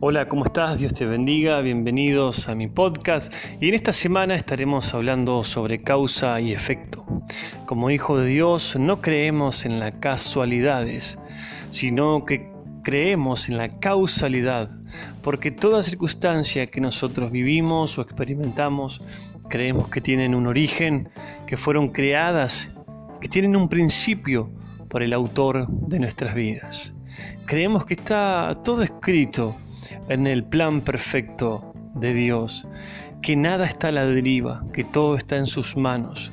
Hola, ¿cómo estás? Dios te bendiga, bienvenidos a mi podcast y en esta semana estaremos hablando sobre causa y efecto. Como hijo de Dios no creemos en las casualidades, sino que creemos en la causalidad, porque toda circunstancia que nosotros vivimos o experimentamos, creemos que tienen un origen, que fueron creadas, que tienen un principio por el autor de nuestras vidas. Creemos que está todo escrito en el plan perfecto de Dios, que nada está a la deriva, que todo está en sus manos,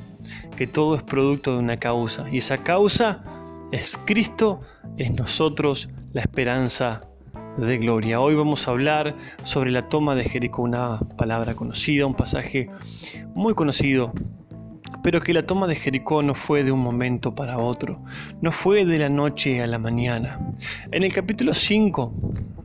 que todo es producto de una causa. Y esa causa es Cristo, es nosotros la esperanza de gloria. Hoy vamos a hablar sobre la toma de Jericó, una palabra conocida, un pasaje muy conocido pero que la toma de Jericó no fue de un momento para otro, no fue de la noche a la mañana. En el capítulo 5,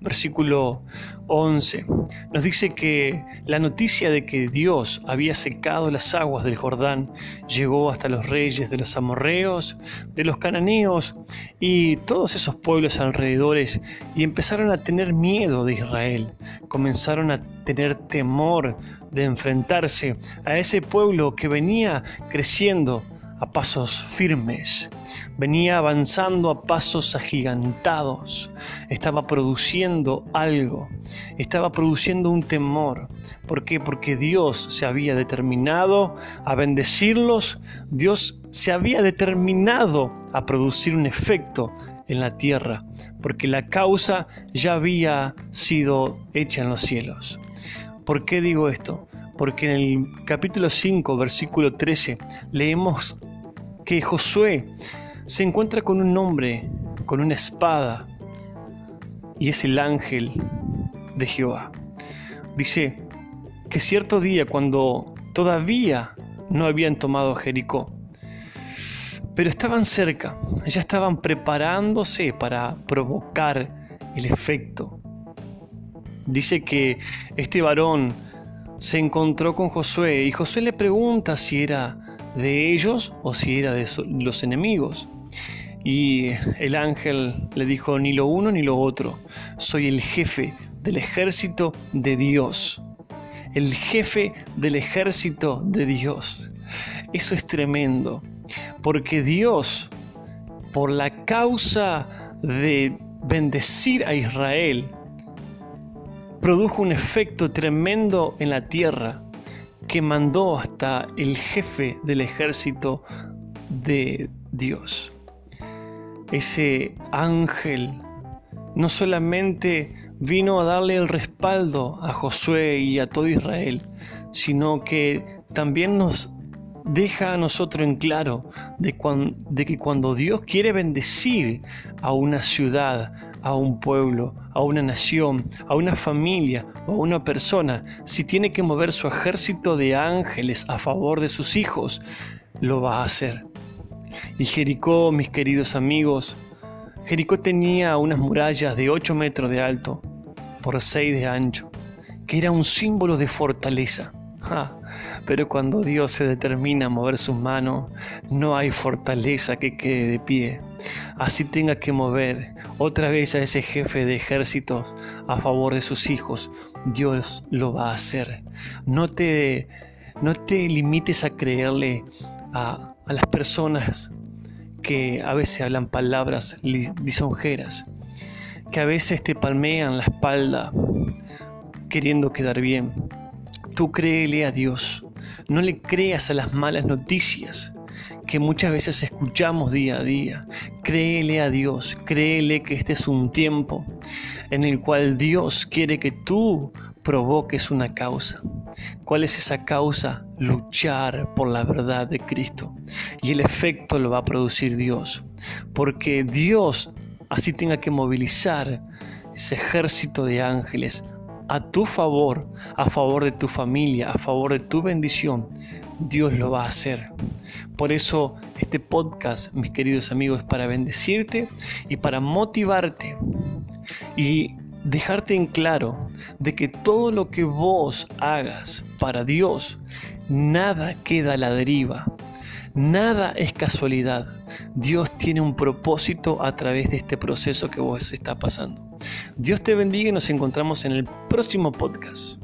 versículo 11, nos dice que la noticia de que Dios había secado las aguas del Jordán llegó hasta los reyes de los amorreos, de los cananeos y todos esos pueblos alrededores y empezaron a tener miedo de Israel, comenzaron a tener temor de enfrentarse a ese pueblo que venía creciendo a pasos firmes, venía avanzando a pasos agigantados, estaba produciendo algo, estaba produciendo un temor. ¿Por qué? Porque Dios se había determinado a bendecirlos, Dios se había determinado a producir un efecto en la tierra, porque la causa ya había sido hecha en los cielos. ¿Por qué digo esto? Porque en el capítulo 5, versículo 13, leemos que Josué se encuentra con un hombre, con una espada, y es el ángel de Jehová. Dice que cierto día, cuando todavía no habían tomado Jericó, pero estaban cerca, ya estaban preparándose para provocar el efecto dice que este varón se encontró con Josué y Josué le pregunta si era de ellos o si era de los enemigos. Y el ángel le dijo, ni lo uno ni lo otro, soy el jefe del ejército de Dios. El jefe del ejército de Dios. Eso es tremendo, porque Dios, por la causa de bendecir a Israel, produjo un efecto tremendo en la tierra que mandó hasta el jefe del ejército de Dios. Ese ángel no solamente vino a darle el respaldo a Josué y a todo Israel, sino que también nos deja a nosotros en claro de, que cuando Dios quiere bendecir a una ciudad, a un pueblo, a una nación, a una familia o a una persona, si tiene que mover su ejército de ángeles a favor de sus hijos, lo va a hacer. Y Jericó, mis queridos amigos, Jericó tenía unas murallas de 8 metros de alto por 6 de ancho, que era un símbolo de fortaleza. Pero cuando Dios se determina a mover sus manos, no hay fortaleza que quede de pie. Así tenga que mover otra vez a ese jefe de ejércitos a favor de sus hijos, Dios lo va a hacer. No te, no te limites a creerle a, a las personas que a veces hablan palabras lisonjeras, que a veces te palmean la espalda queriendo quedar bien Tú créele a Dios. No le creas a las malas noticias que muchas veces escuchamos día a día. Créele a Dios, créele que este es un tiempo en el cual Dios quiere que tú provoques una causa. ¿Cuál es esa causa? Luchar por la verdad de Cristo. Y el efecto lo va a producir Dios. Porque Dios así tenga que movilizar ese ejército de ángeles a tu favor, a favor de tu familia, a favor de tu bendición, Dios lo va a hacer. Por eso este podcast, mis queridos amigos, es para bendecirte y para motivarte y dejarte en claro de que todo lo que vos hagas para Dios, nada queda a la deriva. Nada es casualidad, Dios tiene un propósito a través de este proceso que vos está pasando. Dios te bendiga y nos encontramos en el próximo podcast.